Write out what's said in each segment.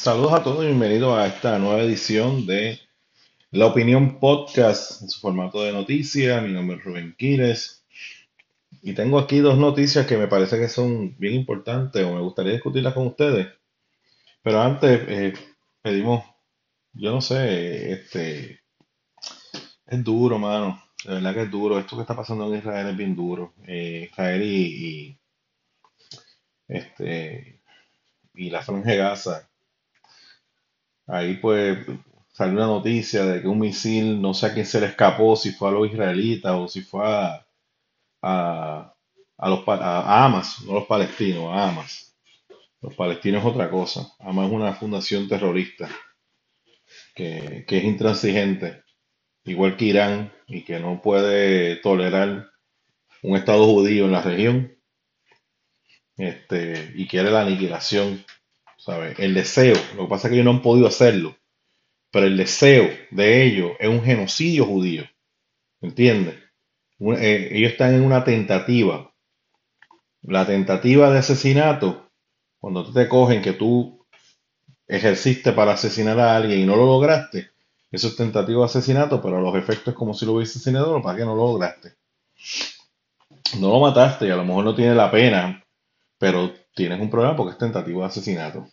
Saludos a todos y bienvenidos a esta nueva edición de La Opinión Podcast en su formato de noticias. Mi nombre es Rubén Quires y tengo aquí dos noticias que me parece que son bien importantes o me gustaría discutirlas con ustedes. Pero antes eh, pedimos, yo no sé, este, es duro, mano. De verdad que es duro. Esto que está pasando en Israel es bien duro. Eh, Israel y, y, este, y la Franja de Gaza Ahí pues salió una noticia de que un misil, no sé a quién se le escapó, si fue a los israelitas o si fue a, a, a los, a Hamas, no los palestinos, a Hamas. Los palestinos es otra cosa. Hamas es una fundación terrorista que, que es intransigente, igual que Irán, y que no puede tolerar un Estado judío en la región este, y quiere la aniquilación ¿sabes? El deseo, lo que pasa es que ellos no han podido hacerlo, pero el deseo de ellos es un genocidio judío, ¿entiendes? Eh, ellos están en una tentativa. La tentativa de asesinato, cuando te cogen que tú ejerciste para asesinar a alguien y no lo lograste, eso es tentativa de asesinato, pero los efectos es como si lo hubiese asesinado, para que no lo lograste. No lo mataste y a lo mejor no tiene la pena, pero tienes un problema porque es tentativa de asesinato.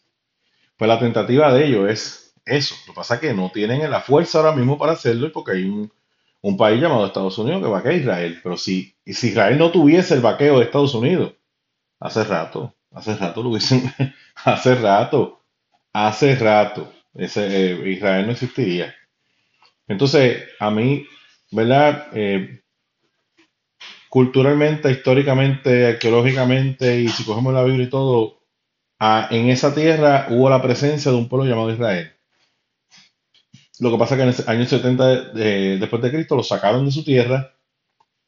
Pues la tentativa de ellos es eso. Lo que pasa es que no tienen la fuerza ahora mismo para hacerlo porque hay un, país llamado Estados Unidos que vaquea a Israel. Pero si, Israel no tuviese el vaqueo de Estados Unidos, hace rato, hace rato lo dicen, hace rato, hace rato, ese, eh, Israel no existiría. Entonces, a mí, ¿verdad? Eh, culturalmente, históricamente, arqueológicamente, y si cogemos la Biblia y todo, en esa tierra hubo la presencia de un pueblo llamado Israel. Lo que pasa es que en el año 70 después de Cristo lo sacaron de su tierra,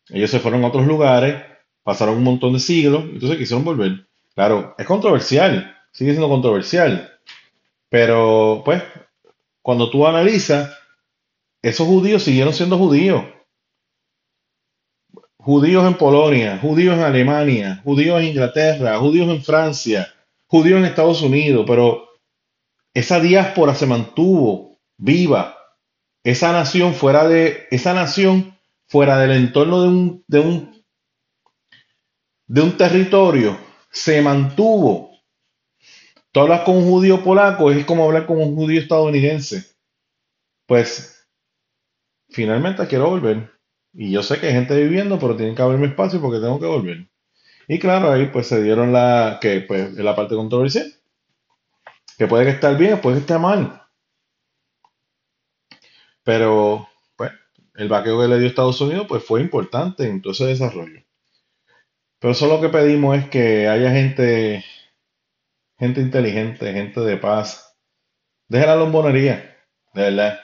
ellos se fueron a otros lugares, pasaron un montón de siglos, entonces quisieron volver. Claro, es controversial, sigue siendo controversial, pero pues cuando tú analizas, esos judíos siguieron siendo judíos judíos en Polonia, judíos en Alemania, judíos en Inglaterra, judíos en Francia, judíos en Estados Unidos, pero esa diáspora se mantuvo viva. Esa nación fuera de esa nación fuera del entorno de un, de un, de un territorio se mantuvo. Tú hablas con un judío polaco, es como hablar con un judío estadounidense. Pues finalmente quiero volver. Y yo sé que hay gente viviendo, pero tienen que abrirme espacio porque tengo que volver. Y claro, ahí pues se dieron la, que pues es la parte controversial. Que puede que esté bien, puede que esté mal. Pero, pues, el vaqueo que le dio Estados Unidos, pues fue importante en todo ese desarrollo. Pero solo lo que pedimos es que haya gente, gente inteligente, gente de paz. Deja la lombonería, de verdad.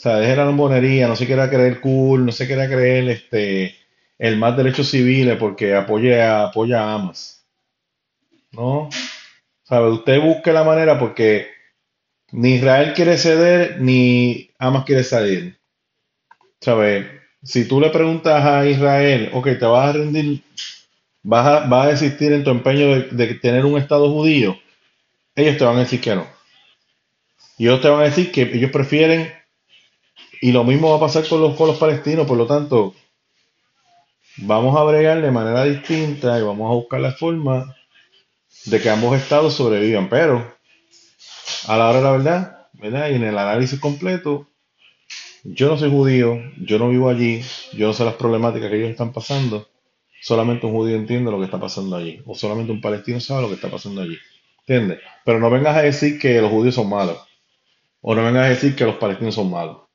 Sea, deje la lambonería, no se quiera creer cool, no se quiera creer este, el más derechos civiles porque apoya, apoya a Amas. ¿No? ¿Sabe? Usted busque la manera porque ni Israel quiere ceder ni Amas quiere salir. ¿Sabe? Si tú le preguntas a Israel, ok, te vas a rendir, vas a, vas a desistir en tu empeño de, de tener un Estado judío, ellos te van a decir que no. Y ellos te van a decir que ellos prefieren y lo mismo va a pasar con los, palestinos, por lo tanto, vamos a bregar de manera distinta y vamos a buscar la forma de que ambos estados sobrevivan. Pero, a la hora de la verdad, ¿verdad? Y en el análisis completo, yo no soy judío, yo no vivo allí, yo no sé las problemáticas que ellos están pasando. Solamente un judío entiende lo que está pasando allí. O solamente un palestino sabe lo que está pasando allí. ¿Entiendes? Pero no vengas a decir que los judíos son malos. O no vengas a decir que los palestinos son malos.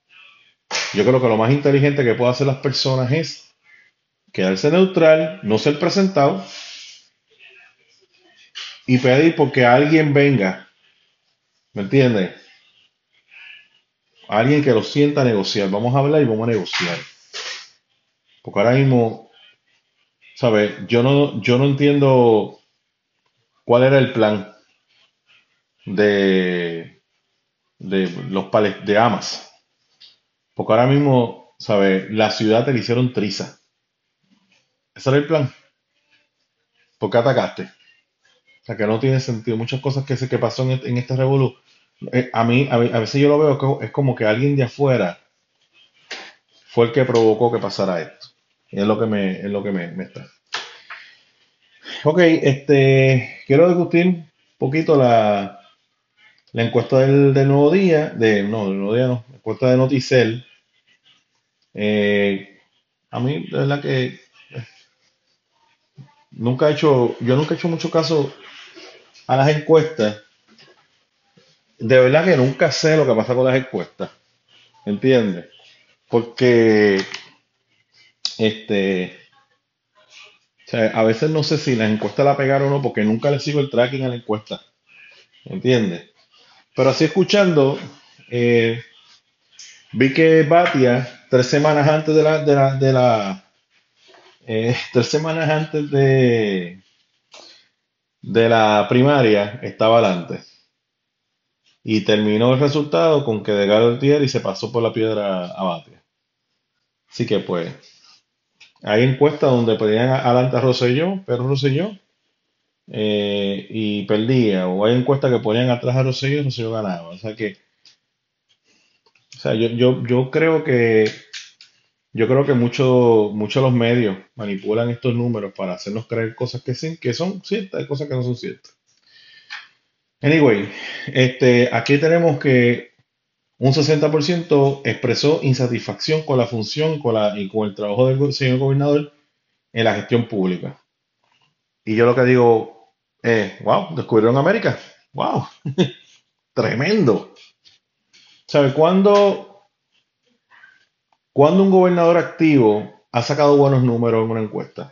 Yo creo que lo más inteligente que pueden hacer las personas es quedarse neutral, no ser presentado y pedir porque alguien venga. ¿Me entiendes? Alguien que lo sienta a negociar. Vamos a hablar y vamos a negociar. Porque ahora mismo, ¿sabes? Yo no, yo no entiendo cuál era el plan de, de los de Amas. Porque ahora mismo, ¿sabes? La ciudad te la hicieron triza. Ese era el plan. ¿Por qué atacaste? O sea, que no tiene sentido. Muchas cosas que, se, que pasó en, este, en este revolú. eh, a mí, a, a veces yo lo veo que es como que alguien de afuera fue el que provocó que pasara esto. Y es lo que me, es lo que me, me está. Ok, este, quiero discutir un poquito la, la encuesta del, del nuevo día, de, no, del nuevo día no, la encuesta de Noticel. Eh, a mí, de verdad que nunca he hecho, yo nunca he hecho mucho caso a las encuestas. De verdad que nunca sé lo que pasa con las encuestas, ¿entiendes? Porque, este, o sea, a veces no sé si las encuestas la pegaron o no, porque nunca le sigo el tracking a la encuesta, ¿entiendes? Pero así escuchando, eh, vi que Batia, tres semanas antes de la, de la, de la, eh, tres semanas antes de, de la primaria, estaba adelante. Y terminó el resultado con que de Tier y se pasó por la piedra a Batia. Así que pues, hay encuestas donde pedían a- adelante a Rosselló, pero Rosselló, eh, y perdía. O hay encuestas que ponían atrás a Rosselló y Rosselló ganaba. O sea que, o sea, yo, yo, yo creo que, yo creo que muchos de los medios manipulan estos números para hacernos creer cosas que sí, que son ciertas y cosas que no son ciertas. Anyway, este, aquí tenemos que un 60% expresó insatisfacción con la función con la, y con el trabajo del señor gobernador en la gestión pública. Y yo lo que digo es, wow, descubrieron América. Wow, tremendo. ¿Sabe cuándo, cuándo un gobernador activo ha sacado buenos números en una encuesta?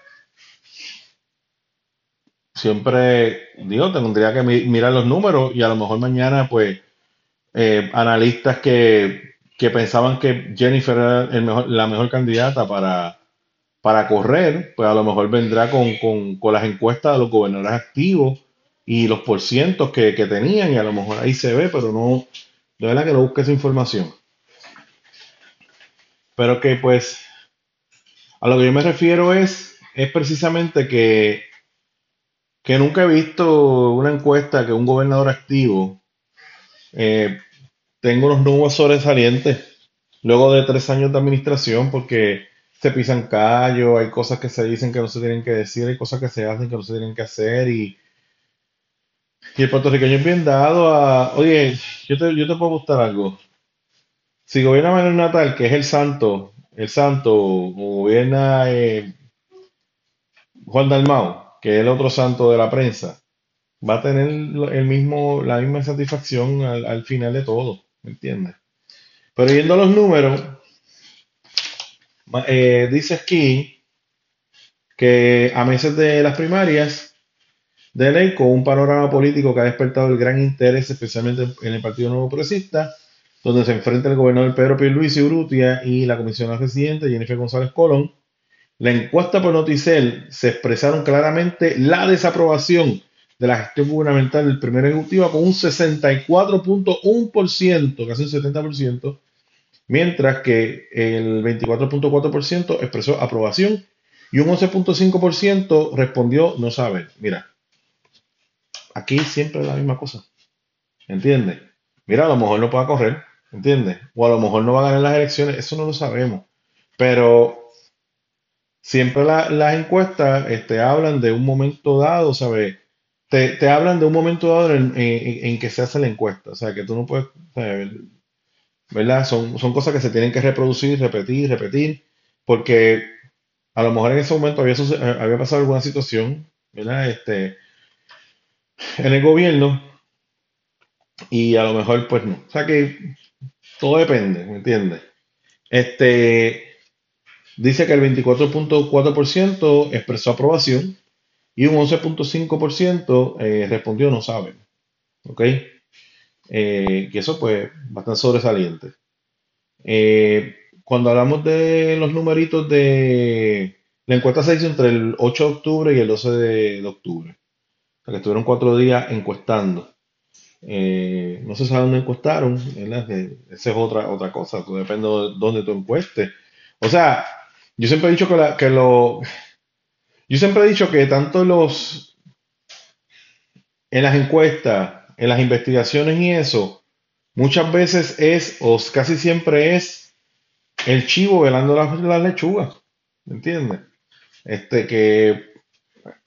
Siempre, digo, tendría que mi- mirar los números y a lo mejor mañana, pues, eh, analistas que, que pensaban que Jennifer era el mejor- la mejor candidata para, para correr, pues a lo mejor vendrá con, con- con las encuestas de los gobernadores activos y los porcientos que, que tenían, y a lo mejor ahí se ve, pero no, de verdad que no busque esa información. Pero que pues a lo que yo me refiero es, es precisamente que, que nunca he visto una encuesta que un gobernador activo eh, tenga unos números sobresalientes luego de tres años de administración, porque se pisan callos, hay cosas que se dicen que no se tienen que decir, hay cosas que se hacen que no se tienen que hacer, y, y el puertorriqueño es bien dado a, oye, yo te, yo te puedo gustar algo. Si gobierna Manuel Natal, que es el santo, el santo, o gobierna eh, Juan Dalmau, que es el otro santo de la prensa, va a tener el mismo, la misma satisfacción al, al final de todo, ¿me entiendes? Pero yendo a los números, eh, dice aquí que a meses de las primarias de ley, un panorama político que ha despertado el gran interés, especialmente en el Partido Nuevo Progresista, donde se enfrenta el gobernador Pedro Pierluisi Urrutia y la comisionada residente Jennifer González Colón, la encuesta por Noticel se expresaron claramente la desaprobación de la gestión gubernamental del primer ejecutivo con un 64.1%, casi un 70%, mientras que el 24.4% expresó aprobación y un 11.5% respondió no saber. Mira, aquí siempre es la misma cosa, ¿entiendes? Mira, a lo mejor no pueda correr, ¿entiendes? O a lo mejor no va a ganar las elecciones, eso no lo sabemos, pero siempre la- las encuestas este, hablan de un momento dado, ¿sabes? Te, te hablan de un momento dado en, en- que se hace la encuesta, o sea, que tú no puedes. ¿Verdad? Son, son cosas que se tienen que reproducir, repetir, repetir, porque a lo mejor en ese momento había, suce- había pasado alguna situación, ¿verdad? Este, en el gobierno y a lo mejor pues no. O sea que todo depende, ¿me entiendes? Este, dice que el 24.4% expresó aprobación y un 11.5% eh, respondió no saben, ¿ok? Eh, que eso pues bastante sobresaliente. Eh, cuando hablamos de los numeritos de la encuesta se hizo entre el 8 de octubre y el 12 de, octubre. O sea que estuvieron cuatro días encuestando. Eh, no se sabe dónde encuestaron, esa es otra, otra cosa, todo depende de dónde tú encuestes. O sea, yo siempre he dicho que, la- que lo, yo siempre he dicho que tanto los, en las encuestas, en las investigaciones y eso, muchas veces es, o casi siempre es, el chivo velando las la lechugas. ¿Me entiendes? Este, que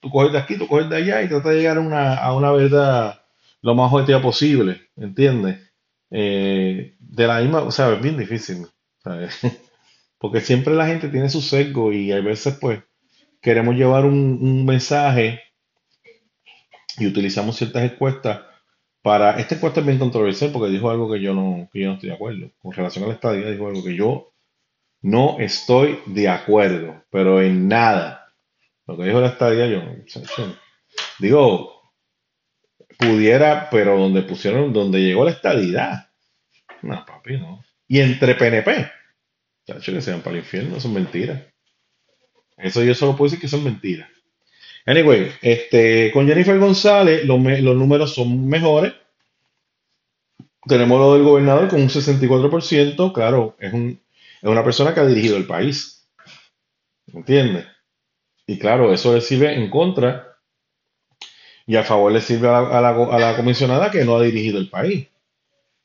tú coges de aquí, tú coges de allá y tratas de llegar a una, a una verdad lo más objetiva posible. ¿Me entiendes? Eh, de la misma, o sea, es bien difícil. ¿sabes? Porque siempre la gente tiene su sesgo y a veces, pues, queremos llevar un, un mensaje y utilizamos ciertas encuestas para. Esta encuesta es bien controversial porque dijo algo que yo no, que yo no estoy de acuerdo. Con relación a la estadía, dijo algo que yo no estoy de acuerdo, pero en nada. Lo que dijo la estadía, yo, digo, pudiera, pero donde pusieron, donde llegó la estadidad. No, papi, no. Y entre PNP. Chacho, que sean para el infierno, son mentiras. Eso yo solo puedo decir que son mentiras. Anyway, este, con Jennifer González los, los números son mejores. Tenemos lo del gobernador con un 64%. Claro, es, un, es una persona que ha dirigido el país. ¿Entiendes? Y claro, eso le sirve en contra y a favor le sirve a la, a la comisionada que no ha dirigido el país.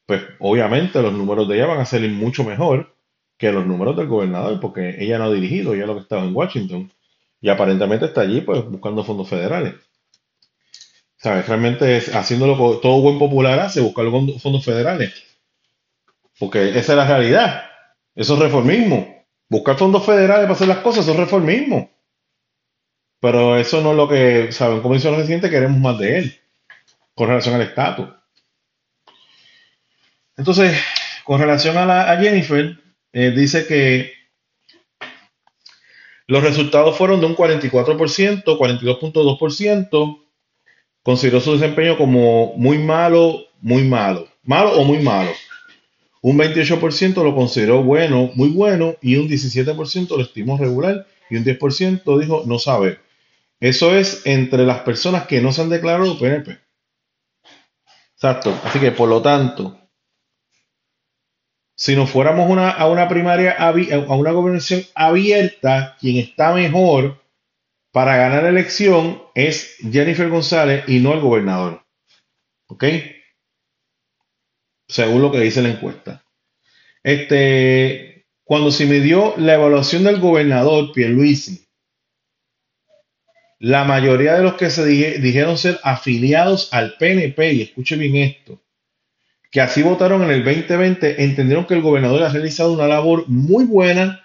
Pues obviamente los números de ella van a salir mucho mejor que los números del gobernador, porque ella no ha dirigido, ella lo que estaba en Washington. Y aparentemente está allí, pues, buscando fondos federales. ¿Sabes? Realmente es haciéndolo todo buen popular hace, buscar los fondos federales. Porque esa es la realidad. Eso es reformismo. Buscar fondos federales para hacer las cosas, eso es reformismo. Pero eso no es lo que, ¿saben? Como dice el presidente, queremos más de él. Con relación al estatus. Entonces, con relación a, la, a Jennifer, eh, dice que los resultados fueron de un 44%, 42.2%. Consideró su desempeño como muy malo, muy malo. Malo o muy malo. Un 28% lo consideró bueno, muy bueno, y un 17% lo estimó regular, y un 10% dijo no sabe. Eso es entre las personas que no se han declarado PNP. Exacto. Así que, por lo tanto, si nos fuéramos a una primaria, a una gobernación abierta, quien está mejor para ganar la elección es Jennifer González y no el gobernador. ¿Ok? Según lo que dice la encuesta. Este, cuando se midió la evaluación del gobernador Pierluisi, la mayoría de los que se dijeron ser afiliados al PNP, y escuche bien esto, que así votaron en el 2020 entendieron que el gobernador ha realizado una labor muy buena,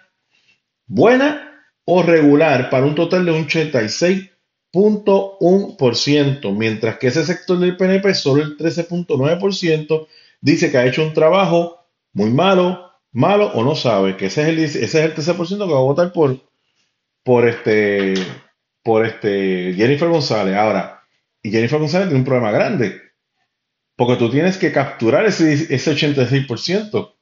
buena o regular para un total de un 86.1%, mientras que ese sector del PNP, solo el 13.9%, dice que ha hecho un trabajo muy malo, malo o no sabe, que ese es el, ese es el 13% que va a votar por, por, este, por este Jennifer González. Ahora, y Jennifer González tiene un problema grande porque tú tienes que capturar ese, ese 86%.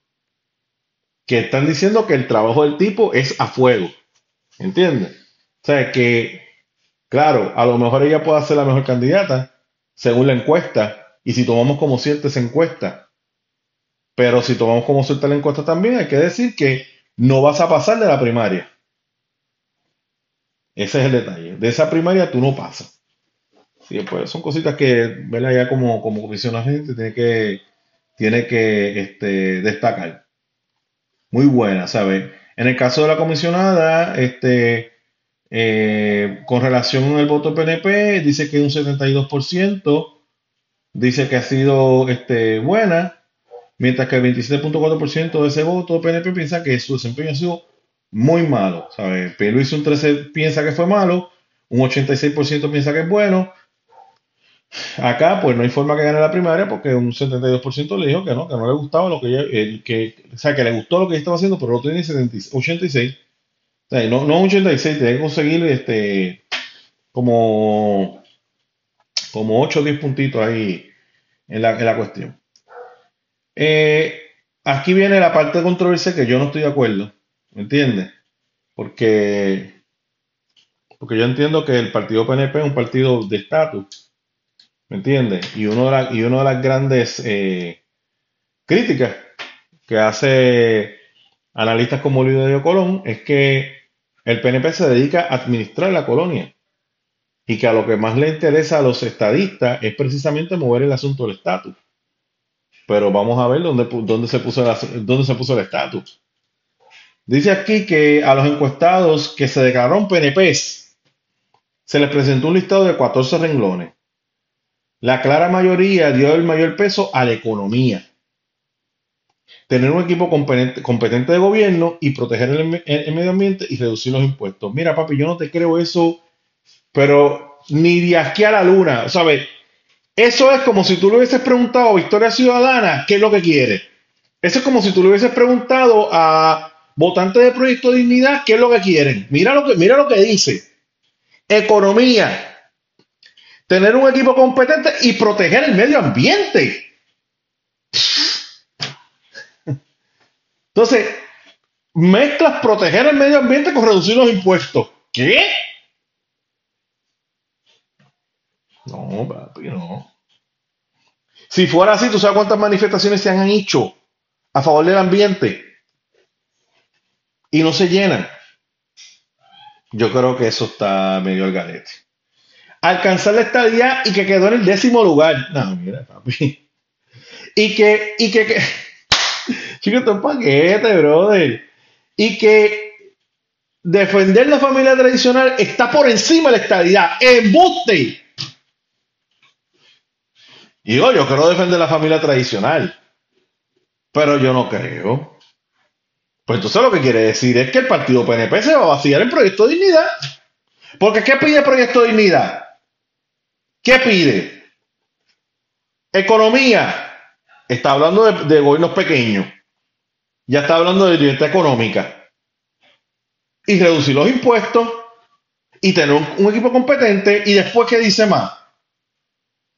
Que están diciendo que el trabajo del tipo es a fuego. ¿Entiendes? O sea que, claro, a lo mejor ella puede ser la mejor candidata según la encuesta. Y si tomamos como cierta esa encuesta. Pero si tomamos como cierta la encuesta también, hay que decir que no vas a pasar de la primaria. Ese es el detalle. De esa primaria tú no pasas. Sí, pues son cositas que, ¿verdad? Ya como, como comisión la gente tiene que, tiene que este, destacar. Muy buena, ¿sabes? En el caso de la comisionada, este, eh, con relación al voto PNP, dice que un 72% dice que ha sido este, buena, mientras que el 27.4% de ese voto PNP piensa que su desempeño ha sido muy malo, ¿sabes? Luis un 13 piensa que fue malo, un 86% piensa que es bueno, Acá, pues no hay forma que gane la primaria porque un 72% le dijo que no, que no le gustaba lo que ella, que, o sea, que le gustó lo que ella estaba haciendo, pero no tiene 86. O sea, no, no 86, tiene que conseguir este, como, como 8 o 10 puntitos ahí en la, en la cuestión. Eh, aquí viene la parte de controversia que yo no estoy de acuerdo, ¿me entiendes? Porque, porque yo entiendo que el partido PNP es un partido de estatus ¿Me entiendes? Y, uno de una de las grandes eh, críticas que hace analistas como de Colón es que el PNP se dedica a administrar la colonia. y que a lo que más le interesa a los estadistas es precisamente mover el asunto del estatus. Pero vamos a ver dónde, se puso el, estatus. Dice aquí que a los encuestados que se declararon PNPs se les presentó un listado de 14 renglones. La clara mayoría dio el mayor peso a la economía. Tener un equipo competente de gobierno y proteger el, medio ambiente y reducir los impuestos. Mira, papi, yo no te creo eso, pero ni de aquí a la luna. ¿Sabes? Eso es como si tú le hubieses preguntado a Victoria Ciudadana qué es lo que quiere. Eso es como si tú le hubieses preguntado a votantes de Proyecto de Dignidad qué es lo que quieren. Mira lo que, mira lo que dice. Economía. Tener un equipo competente y proteger el medio ambiente. Entonces, mezclas proteger el medio ambiente con reducir los impuestos. ¿Qué? No, papi, no. Si fuera así, ¿tú sabes cuántas manifestaciones se han hecho a favor del ambiente? Y no se llenan. Yo creo que eso está medio al garete. Alcanzar la estadía y que quedó en el décimo lugar. No, mira, papi. Y que, y que, que chico, esto es paquete, brother. Y que defender la familia tradicional está por encima de la estadidad. ¡Embuste! Y yo, yo quiero defender la familia tradicional. Pero yo no creo. Pues entonces lo que quiere decir es que el partido PNP se va a vaciar en Proyecto de Dignidad. Porque ¿qué pide Proyecto de Dignidad? ¿Qué pide? Economía. Está hablando de, gobiernos pequeños. Ya está hablando de libertad económica. Y reducir los impuestos. Y tener un, equipo competente. Y después, ¿qué dice más?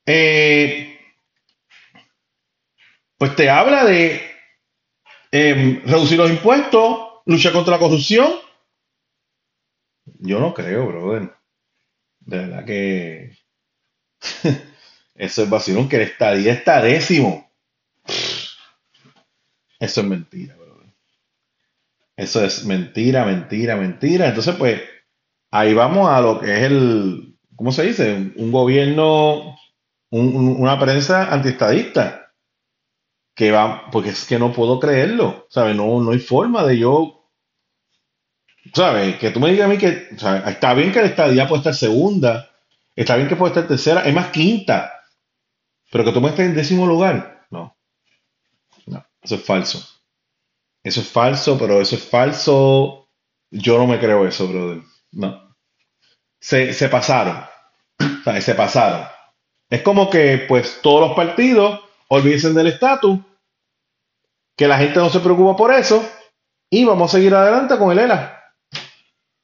Eh, pues te habla de em, reducir los impuestos, luchar contra la corrupción. Yo no creo, brother. De verdad que eso es vacilón, que el estadía está décimo. Eso es mentira, brother. Eso es mentira, mentira, mentira. Entonces, pues, ahí vamos a lo que es el, ¿cómo se dice? Un gobierno, una prensa antiestadista que va, porque es que no puedo creerlo, ¿sabes? No, no hay forma de yo, ¿sabes? Que tú me digas a mí que, está bien que la estadía puede estar segunda, está bien que puede estar tercera, es más quinta, pero que tú me estés en décimo lugar, no, no, eso es falso. Eso es falso, pero eso es falso. Yo no me creo eso, brother. No. Se, se pasaron. ¿sabes? Se pasaron. Es como que, pues, todos los partidos olvídense del estatus, que la gente no se preocupa por eso y vamos a seguir adelante con el ELA.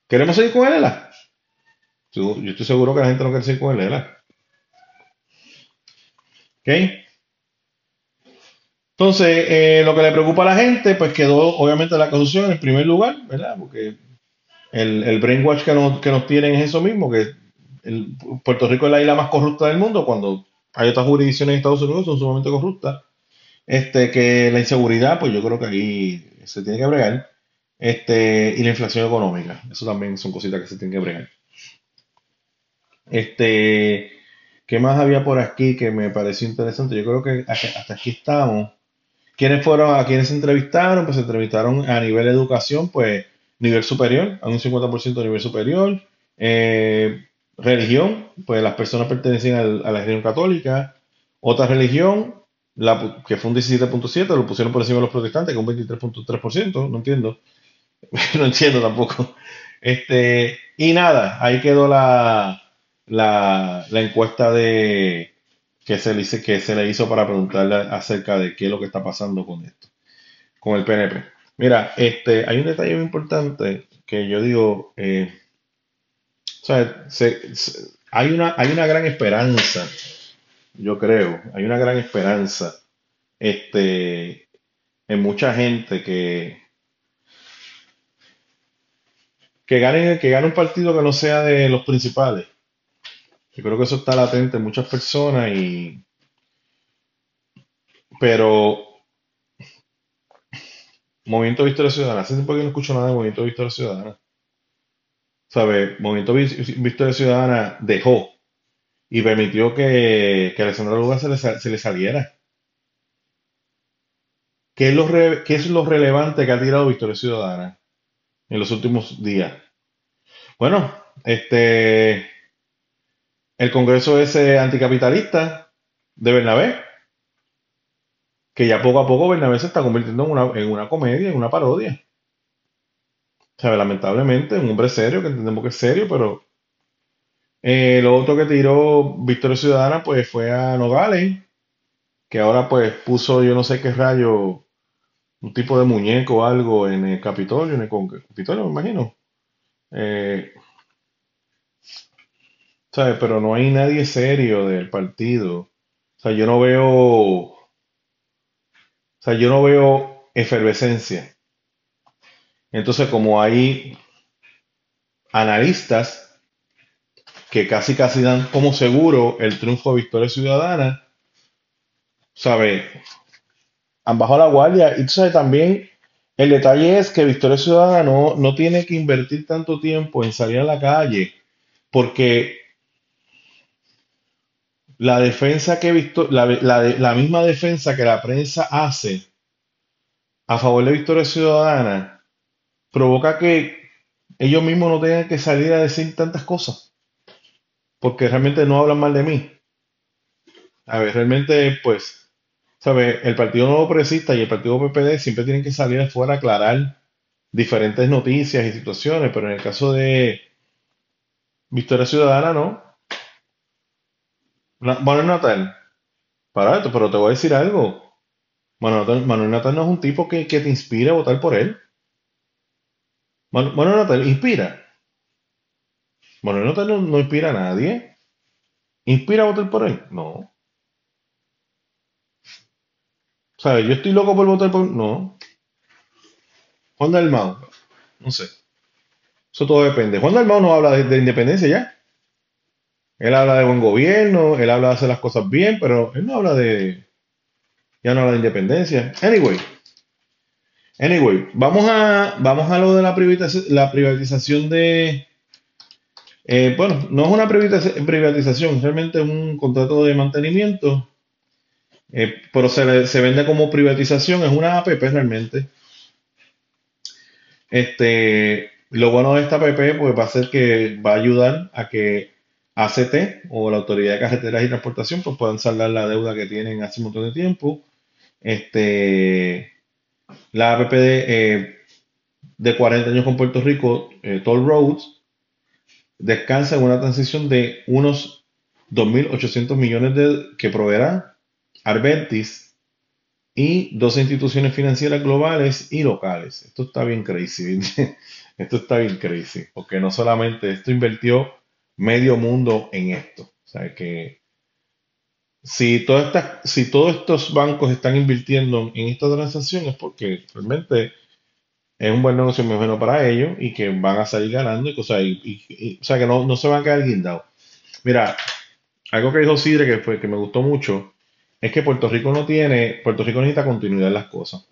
¿Queremos seguir con el ELA? Yo estoy seguro que la gente no quiere seguir con el. ¿Ok? Entonces, eh, lo que le preocupa a la gente, pues quedó obviamente la corrupción en primer lugar, ¿verdad? Porque el, brainwash que nos, que nos tienen es eso mismo, que Puerto Rico es la isla más corrupta del mundo, cuando hay otras jurisdicciones en Estados Unidos son sumamente corruptas. Este, que la inseguridad, pues yo creo que ahí se tiene que bregar. Este, y la inflación económica. Eso también son cositas que se tienen que bregar. Este, ¿qué más había por aquí que me pareció interesante? Yo creo que hasta aquí estamos. ¿Quiénes fueron a quienes se entrevistaron? Pues se entrevistaron a nivel educación, pues nivel superior, a un 50% de nivel superior. Eh, religión, pues las personas pertenecen a la religión católica. Otra religión, la, que fue un 17.7, lo pusieron por encima de los protestantes, con un 23.3%, no entiendo. no entiendo tampoco. Este, y nada, ahí quedó la, la, la encuesta de que se, le, que se le hizo para preguntarle acerca de qué es lo que está pasando con esto, con el PNP. Mira, este, hay un detalle muy importante que yo digo, eh, hay, una, hay una gran esperanza, yo creo, hay una gran esperanza este, en mucha gente que, que, gane, que gane un partido que no sea de los principales. Yo creo que eso está latente en muchas personas y... Pero... Movimiento de Victoria Ciudadana. Hace tiempo que no escucho nada de Movimiento de Victoria Ciudadana. ¿sabe? Movimiento Victoria Ciudadana dejó y permitió que, que Alessandra Lugar se le, se le saliera. ¿Qué es, lo ¿Qué es lo relevante que ha tirado Victoria Ciudadana en los últimos días? Bueno, este, el Congreso ese anticapitalista de Bernabé, que ya poco a poco Bernabé se está convirtiendo en una, en una comedia, en una parodia. O sea, lamentablemente, un hombre serio, que entendemos que es serio, pero eh, lo otro que tiró Victoria Ciudadana, pues fue a Nogales, que ahora pues puso yo no sé qué rayo, un tipo de muñeco o algo en el Capitolio, en el Capitolio, me imagino. Eh, ¿sabes? Pero no hay nadie serio del partido. O sea, yo no veo, o sea, yo no veo efervescencia. Entonces, como hay analistas que casi casi dan como seguro el triunfo de Victoria Ciudadana, ¿sabes? Han bajado la guardia. Y tú sabes también, el detalle es que Victoria Ciudadana no, no tiene que invertir tanto tiempo en salir a la calle, porque la defensa que la, la, misma defensa que la prensa hace a favor de Victoria Ciudadana provoca que ellos mismos no tengan que salir a decir tantas cosas. Porque realmente no hablan mal de mí. A ver, realmente, pues, ¿sabes? El Partido Nuevo Progresista y el Partido PPD siempre tienen que salir afuera a aclarar diferentes noticias y situaciones, pero en el caso de Victoria Ciudadana, no. Manuel Natal, para esto, pero te voy a decir algo. Manuel Natal, no es un tipo que, te inspire a votar por él. Manuel Natal inspira. Manuel Natal no, inspira a nadie. ¿Inspira a votar por él? No. ¿Sabes? Yo estoy loco por votar por. No. Juan Dalmau. No sé. Eso todo depende. Juan Dalmau no habla de independencia ya. Él habla de buen gobierno, él habla de hacer las cosas bien, pero él no habla de. Ya no habla de independencia. Anyway. Anyway, vamos a, vamos a lo de la privatización, la privatización de. Eh, bueno, no es una privatización, realmente es un contrato de mantenimiento, eh, pero se, se, vende como privatización, es una APP realmente. Este, lo bueno de esta APP pues, va a ser que va a ayudar a que ACT o la Autoridad de Carreteras y Transportación pues puedan saldar la deuda que tienen hace un montón de tiempo. Este, la APP de, de 40 años con Puerto Rico, eh, Toll Roads, descansa en una transición de unos 2.800 millones de, que proveerá Arbentis y dos instituciones financieras globales y locales. Esto está bien crazy. esto está bien crazy, porque no solamente esto invirtió medio mundo en esto. O sea que si, si todos estos bancos están invirtiendo en esta transacción es porque realmente es un buen negocio muy bueno para ellos y que van a salir ganando y cosas. Y, o sea que no, se van a quedar guindados. Mira, algo que dijo Sidre que, fue, que me gustó mucho es que Puerto Rico no tiene, Puerto Rico necesita continuidad en las cosas.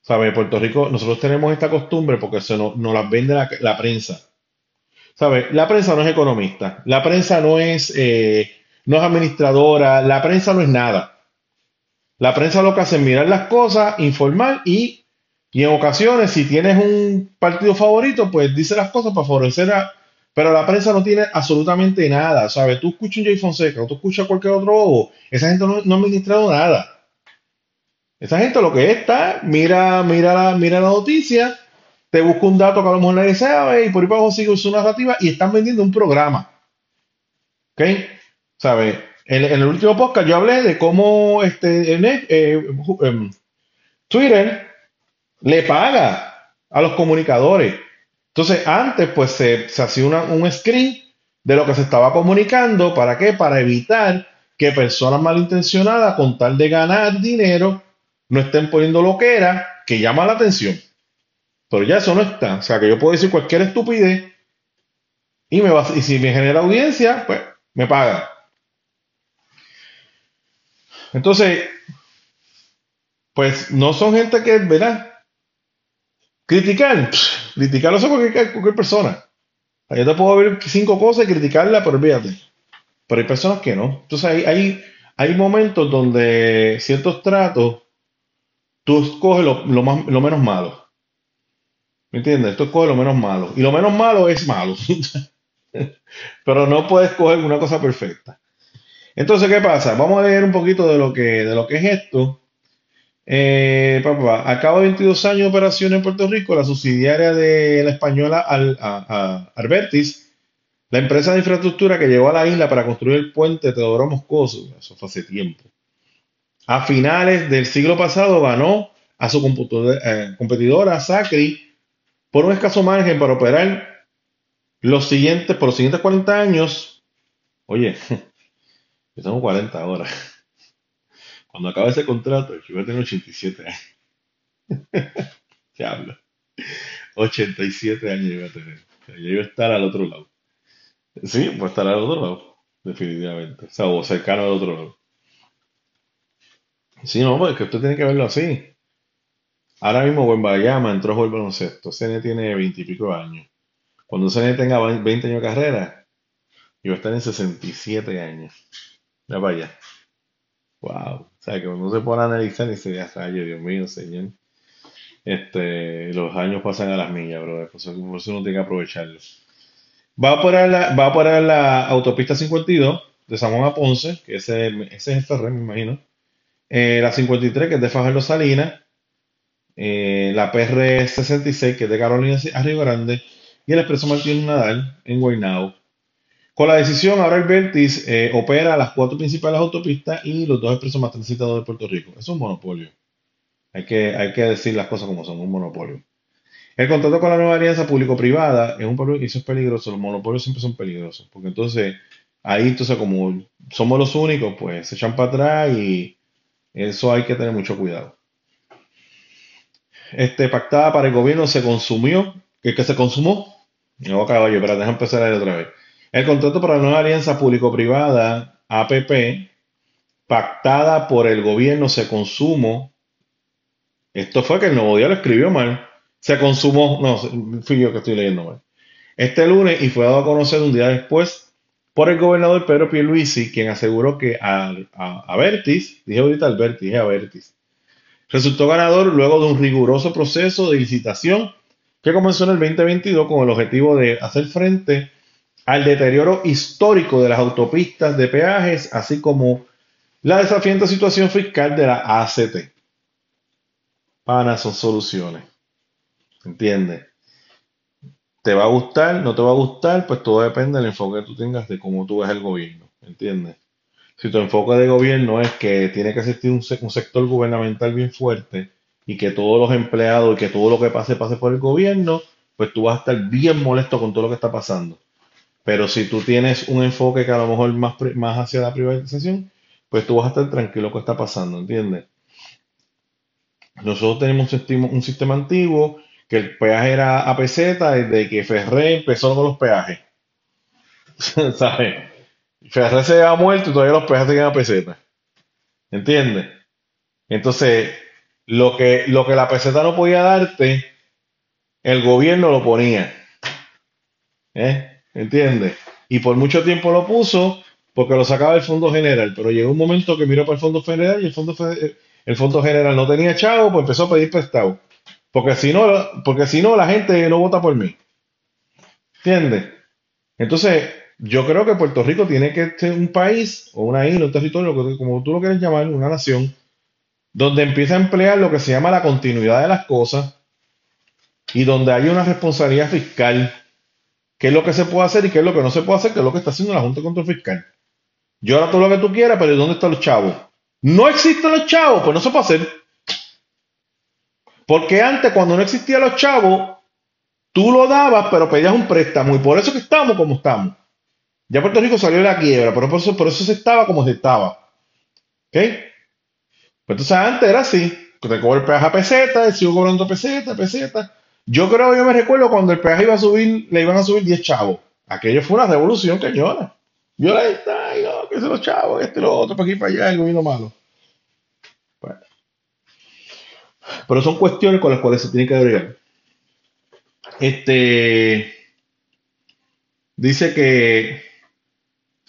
¿Sabe? Puerto Rico, nosotros tenemos esta costumbre porque se nos, las vende la prensa ¿Sabes? La prensa no es economista, la prensa no es, eh, no es administradora, la prensa no es nada. La prensa lo que hace es mirar las cosas, informar y, y en ocasiones, si tienes un partido favorito, pues dice las cosas para favorecer a... Pero la prensa no tiene absolutamente nada, ¿sabes? Tú escuchas un Jay Fonseca o tú escuchas cualquier otro bobo, esa gente no, no ha administrado nada. Esa gente lo que está, mira, mira, la, mira la noticia, te busca un dato que a lo mejor nadie sabe y por ahí para abajo sigue su narrativa y están vendiendo un programa. ¿Ok? ¿Sabes? En, el último podcast yo hablé de cómo este, eh, em, Twitter le paga a los comunicadores. Entonces, antes, pues se, hacía un screen de lo que se estaba comunicando. ¿Para qué? Para evitar que personas malintencionadas, con tal de ganar dinero, no estén poniendo lo que era que llama la atención. Pero ya eso no está. O sea, que yo puedo decir cualquier estupidez y, me va, y si me genera audiencia, pues me paga. Entonces, pues no son gente que, ¿verdad? Criticar, criticar no cualquier, cualquier persona. Yo te puedo ver cinco cosas y criticarla, pero olvídate. Pero hay personas que no. Entonces hay, hay, hay momentos donde ciertos tratos, tú escoges lo, lo, más, lo menos malo. ¿Me entiendes? Tú escoges lo menos malo. Y lo menos malo es malo. pero no puedes escoger una cosa perfecta. Entonces, ¿qué pasa? Vamos a leer un poquito de lo que, de lo que es esto. Eh, papá, a de 22 años de operación en Puerto Rico, la subsidiaria de la española Al, Albertis, la empresa de infraestructura que llegó a la isla para construir el puente Teodoro Moscoso, eso fue hace tiempo, a finales del siglo pasado ganó a su eh, competidora Sacri por un escaso margen para operar los siguientes, por los siguientes 40 años. Oye, yo tengo 40 ahora. Cuando acabe ese contrato, yo voy a tener 87 años. Se habla. 87 años yo voy a tener. yo voy a estar al otro lado. Sí, voy a estar al otro lado. Definitivamente. O sea, o cercano al otro lado. Sí, no, pues que usted tiene que verlo así. Ahora mismo Bayama entró a el baloncesto. CN tiene 20 y pico años. Cuando CN tenga 20 años de carrera, yo voy a estar en 67 años. Ya vaya. Wow. O sea, que uno se pone a analizar y dice, ya rayo, Dios mío, señor. Este, los años pasan a las millas, bro. Por eso, uno tiene que aprovecharlo. Va a poner la, va a poner la autopista 52 de San Juan a Ponce, que ese, ese es el ferry, me imagino. Eh, la 53, que es de Fajardo Salinas. Eh, la PR 66, que es de Carolina a Río Grande. Y el Expreso Martín Nadal en Guaynabo. Con la decisión, ahora el Vertis eh, opera las cuatro principales autopistas y los dos expresos más transitados de Puerto Rico. Es un monopolio. Hay que, hay que decir las cosas como son, un monopolio. El contrato con la nueva alianza público-privada es un y eso es peligroso. Los monopolios siempre son peligrosos. Porque entonces, ahí, entonces, como somos los únicos, pues se echan para atrás y eso hay que tener mucho cuidado. Este, pactada para el gobierno se consumió. ¿Qué que se consumó? No, caballo, pero déjame empezar ahí otra vez. El contrato para la nueva alianza público-privada, APP, pactada por el gobierno, se consumó. Esto fue que el Nuevo Día lo escribió mal. Se consumó, no, fui yo que estoy leyendo mal. Este lunes y fue dado a conocer un día después por el gobernador Pedro Pierluisi, quien aseguró que a, a, Vertis, dije ahorita Alberti, dije a Vertis, resultó ganador luego de un riguroso proceso de licitación que comenzó en el 2022 con el objetivo de hacer frente al deterioro histórico de las autopistas de peajes, así como la desafiante situación fiscal de la ACT. Pana, son soluciones. ¿Entiendes? ¿Te va a gustar? ¿No te va a gustar? Pues todo depende del enfoque que tú tengas de cómo tú ves el gobierno. ¿Entiendes? Si tu enfoque de gobierno es que tiene que existir un, un sector gubernamental bien fuerte y que todos los empleados y que todo lo que pase pase por el gobierno, pues tú vas a estar bien molesto con todo lo que está pasando. Pero si tú tienes un enfoque que a lo mejor más, más hacia la privatización, pues tú vas a estar tranquilo con lo que está pasando, ¿entiendes? Nosotros tenemos un sistema, antiguo que el peaje era a peseta desde que Ferré empezó con los peajes. ¿Sabes? Ferré se ha muerto y todavía los peajes siguen a peseta. ¿Entiendes? Entonces, lo que, lo que la peseta no podía darte, el gobierno lo ponía. ¿Eh? ¿Entiendes? Y por mucho tiempo lo puso porque lo sacaba del Fondo General, pero llegó un momento que miró para el Fondo Federal y el Fondo, el fondo General no tenía chavo, pues empezó a pedir prestado. Porque si no, porque si no la gente no vota por mí. ¿Entiendes? Entonces, yo creo que Puerto Rico tiene que ser un país o una isla, un territorio, como tú lo quieres llamar, una nación, donde empieza a emplear lo que se llama la continuidad de las cosas y donde hay una responsabilidad fiscal qué es lo que se puede hacer y qué es lo que no se puede hacer, qué es lo que está haciendo la Junta de Control Fiscal. Yo ahora todo lo que tú quieras, pero ¿dónde están los chavos? No existen los chavos, pues no se puede hacer. Porque antes, cuando no existían los chavos, tú lo dabas, pero pedías un préstamo. Y por eso que estamos como estamos. Ya Puerto Rico salió de la quiebra, pero por eso, por eso se estaba como se estaba. ¿Ok? Pues entonces antes era así. Te cobro el peaje a peseta, sigo cobrando peseta, peseta. Yo creo, yo me recuerdo cuando el peaje iba a subir, le iban a subir 10 chavos. Aquello fue una revolución cañona. Violenta, y no, que se los chavos, este lo otro, para aquí para allá, el gobierno malo. Bueno. Pero son cuestiones con las cuales se tiene que agregar. Este. dice que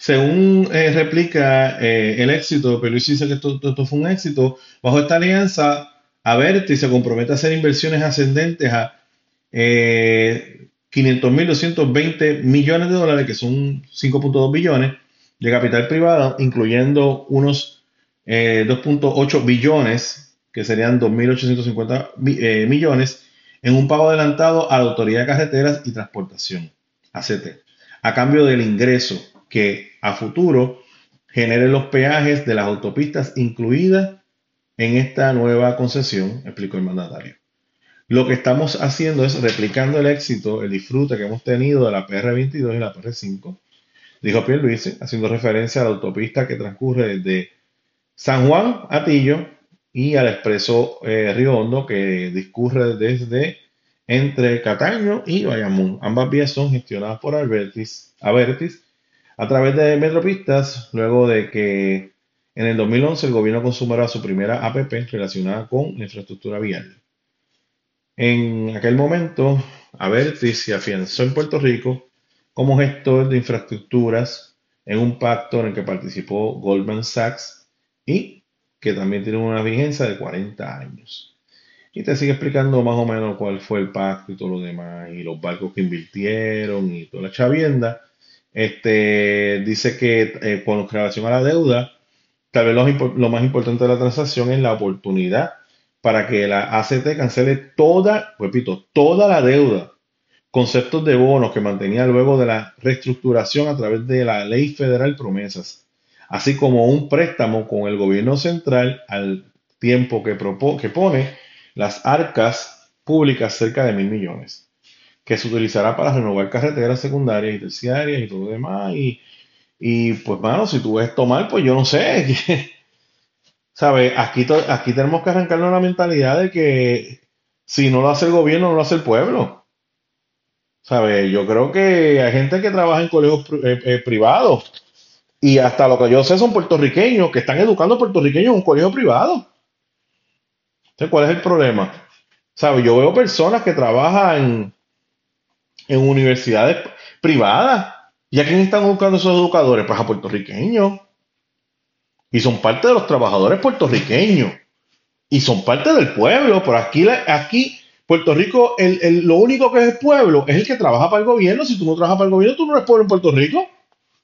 según eh, replica eh, el éxito, pero dice que esto, fue un éxito, bajo esta alianza, Averti se compromete a hacer inversiones ascendentes a eh, 500.220 millones de dólares, que son 5.2 billones de capital privado, incluyendo unos 2.8 eh, billones, que serían 2.850 eh, millones, en un pago adelantado a la Autoridad de Carreteras y Transportación, ACT, a cambio del ingreso que a futuro genere los peajes de las autopistas incluidas en esta nueva concesión, explicó el mandatario. Lo que estamos haciendo es replicando el éxito, el disfrute que hemos tenido de la PR22 y la PR5, dijo Pierluisi, haciendo referencia a la autopista que transcurre desde San Juan a Tillo y al expreso eh, Río Hondo que discurre desde entre Cataño y Bayamón. Ambas vías son gestionadas por Albertis, a través de Metropistas, luego de que en el 2011 el gobierno consumará su primera APP relacionada con infraestructura vial. En aquel momento, Avertis se afianzó en Puerto Rico como gestor de infraestructuras en un pacto en el que participó Goldman Sachs y que también tiene una vigencia de 40 años. Y te sigue explicando más o menos cuál fue el pacto y todo lo demás, y los barcos que invirtieron y toda la chavienda. Este, dice que eh, con relación a la deuda, tal vez lo, más importante de la transacción es la oportunidad para que la ACT cancele toda, repito, toda la deuda, conceptos de bonos que mantenía luego de la reestructuración a través de la ley federal promesas, así como un préstamo con el gobierno central al tiempo que, que pone las arcas públicas cerca de mil millones que se utilizará para renovar carreteras secundarias y terciarias y todo lo demás. Y, y pues, mano, si tú ves esto mal, pues yo no sé. ¿Sabes? Aquí, aquí tenemos que arrancarnos la mentalidad de que si no lo hace el gobierno, no lo hace el pueblo. ¿Sabes? Yo creo que hay gente que trabaja en colegios eh, eh, privados y hasta lo que yo sé son puertorriqueños que están educando puertorriqueños en un colegio privado. Entonces, ¿cuál es el problema? ¿Sabes? Yo veo personas que trabajan en universidades privadas. ¿Y a quién están buscando esos educadores? Pues a puertorriqueños. Y son parte de los trabajadores puertorriqueños. Y son parte del pueblo. Pero aquí, aquí Puerto Rico, el, lo único que es el pueblo es el que trabaja para el gobierno. Si tú no trabajas para el gobierno, tú no eres pueblo en Puerto Rico.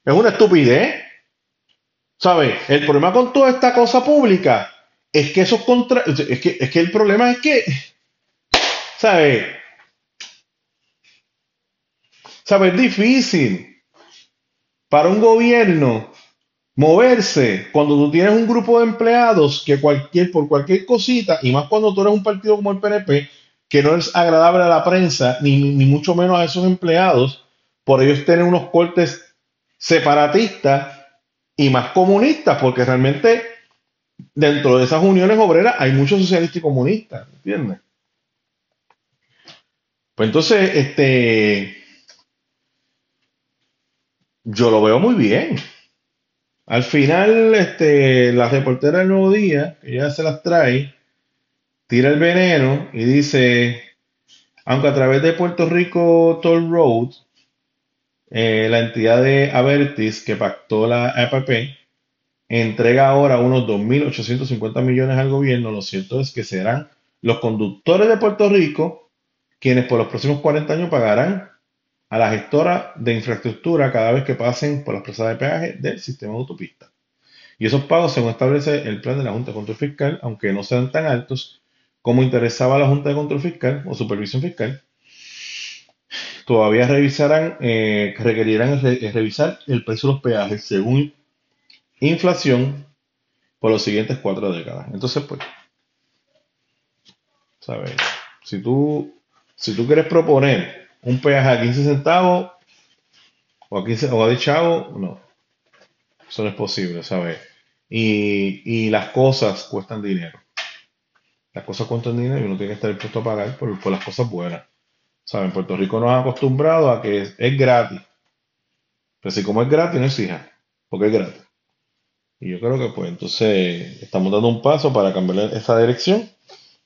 Es una estupidez. ¿Sabes? El problema con toda esta cosa pública es que esos contra... Es que, es que el problema es que... ¿Sabes? ¿Sabes? Es difícil para un gobierno moverse cuando tú tienes un grupo de empleados que cualquier, por cualquier cosita, y más cuando tú eres un partido como el PNP, que no es agradable a la prensa, ni, ni mucho menos a esos empleados, por ellos tienen unos cortes separatistas y más comunistas, porque realmente dentro de esas uniones obreras hay muchos socialistas y comunistas, ¿entiendes? Pues entonces, este, yo lo veo muy bien. Al final, este, la reportera del Nuevo Día, que ya se las trae, tira el veneno y dice, aunque a través de Puerto Rico Toll Road, eh, la entidad de Avertis que pactó la APP, entrega ahora unos 2.850 millones al gobierno, lo cierto es que serán los conductores de Puerto Rico quienes por los próximos 40 años pagarán a la gestora de infraestructura cada vez que pasen por las presas de peaje del sistema de autopista. Y esos pagos, según establece el plan de la Junta de Control Fiscal, aunque no sean tan altos como interesaba la Junta de Control Fiscal o Supervisión Fiscal, todavía revisarán, eh, requerirán revisar el precio de los peajes según inflación por los siguientes cuatro décadas. Entonces, pues, ¿sabes? Si tú, si tú quieres proponer un peaje a 15 centavos o a 15 o a 10 chavos, no. Eso no es posible, ¿sabes? Y, y, las cosas cuestan dinero. Las cosas cuestan dinero y uno tiene que estar dispuesto a pagar por, por las cosas buenas. ¿Saben? En Puerto Rico nos ha acostumbrado a que es, gratis. Pero si como es gratis, no exija, porque es gratis. Y yo creo que pues entonces estamos dando un paso para cambiar esa dirección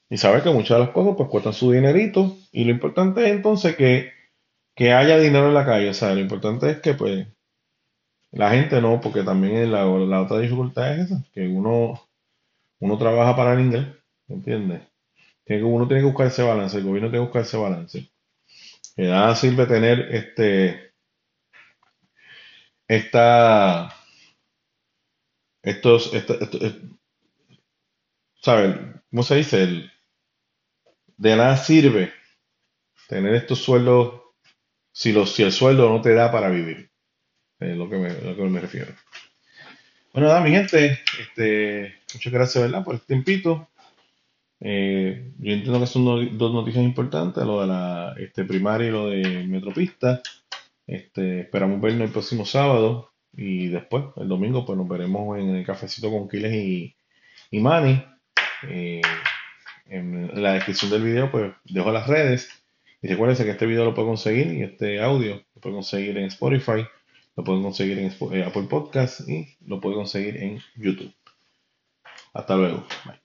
y saber que muchas de las cosas pues cuestan su dinerito y lo importante es entonces que que haya dinero en la calle. O sea, lo importante es que pues la gente no, porque también la, la otra dificultad es esa, que uno, uno trabaja para el inglés, ¿entiendes? Tiene que, uno tiene que buscar ese balance, el gobierno tiene que buscar ese balance. Nada sirve tener este esta estos, estos, ¿sabes? ¿Cómo se dice? El, de nada sirve tener estos sueldos si, los, si el sueldo no te da para vivir. Es lo que me, lo que me refiero. Bueno, nada, mi gente, este, muchas gracias, ¿verdad? Por este tiempito. Eh, yo entiendo que son dos noticias importantes, lo de la este, primaria y lo de Metropista. Este, esperamos vernos el próximo sábado y después, el domingo, pues nos veremos en el cafecito con Quiles y, y. Eh, en la descripción del video, pues dejo las redes. Y recuerden que este video lo pueden conseguir y este audio lo pueden conseguir en Spotify, lo pueden conseguir en eh, Apple Podcast y lo pueden conseguir en YouTube. Hasta luego. Bye.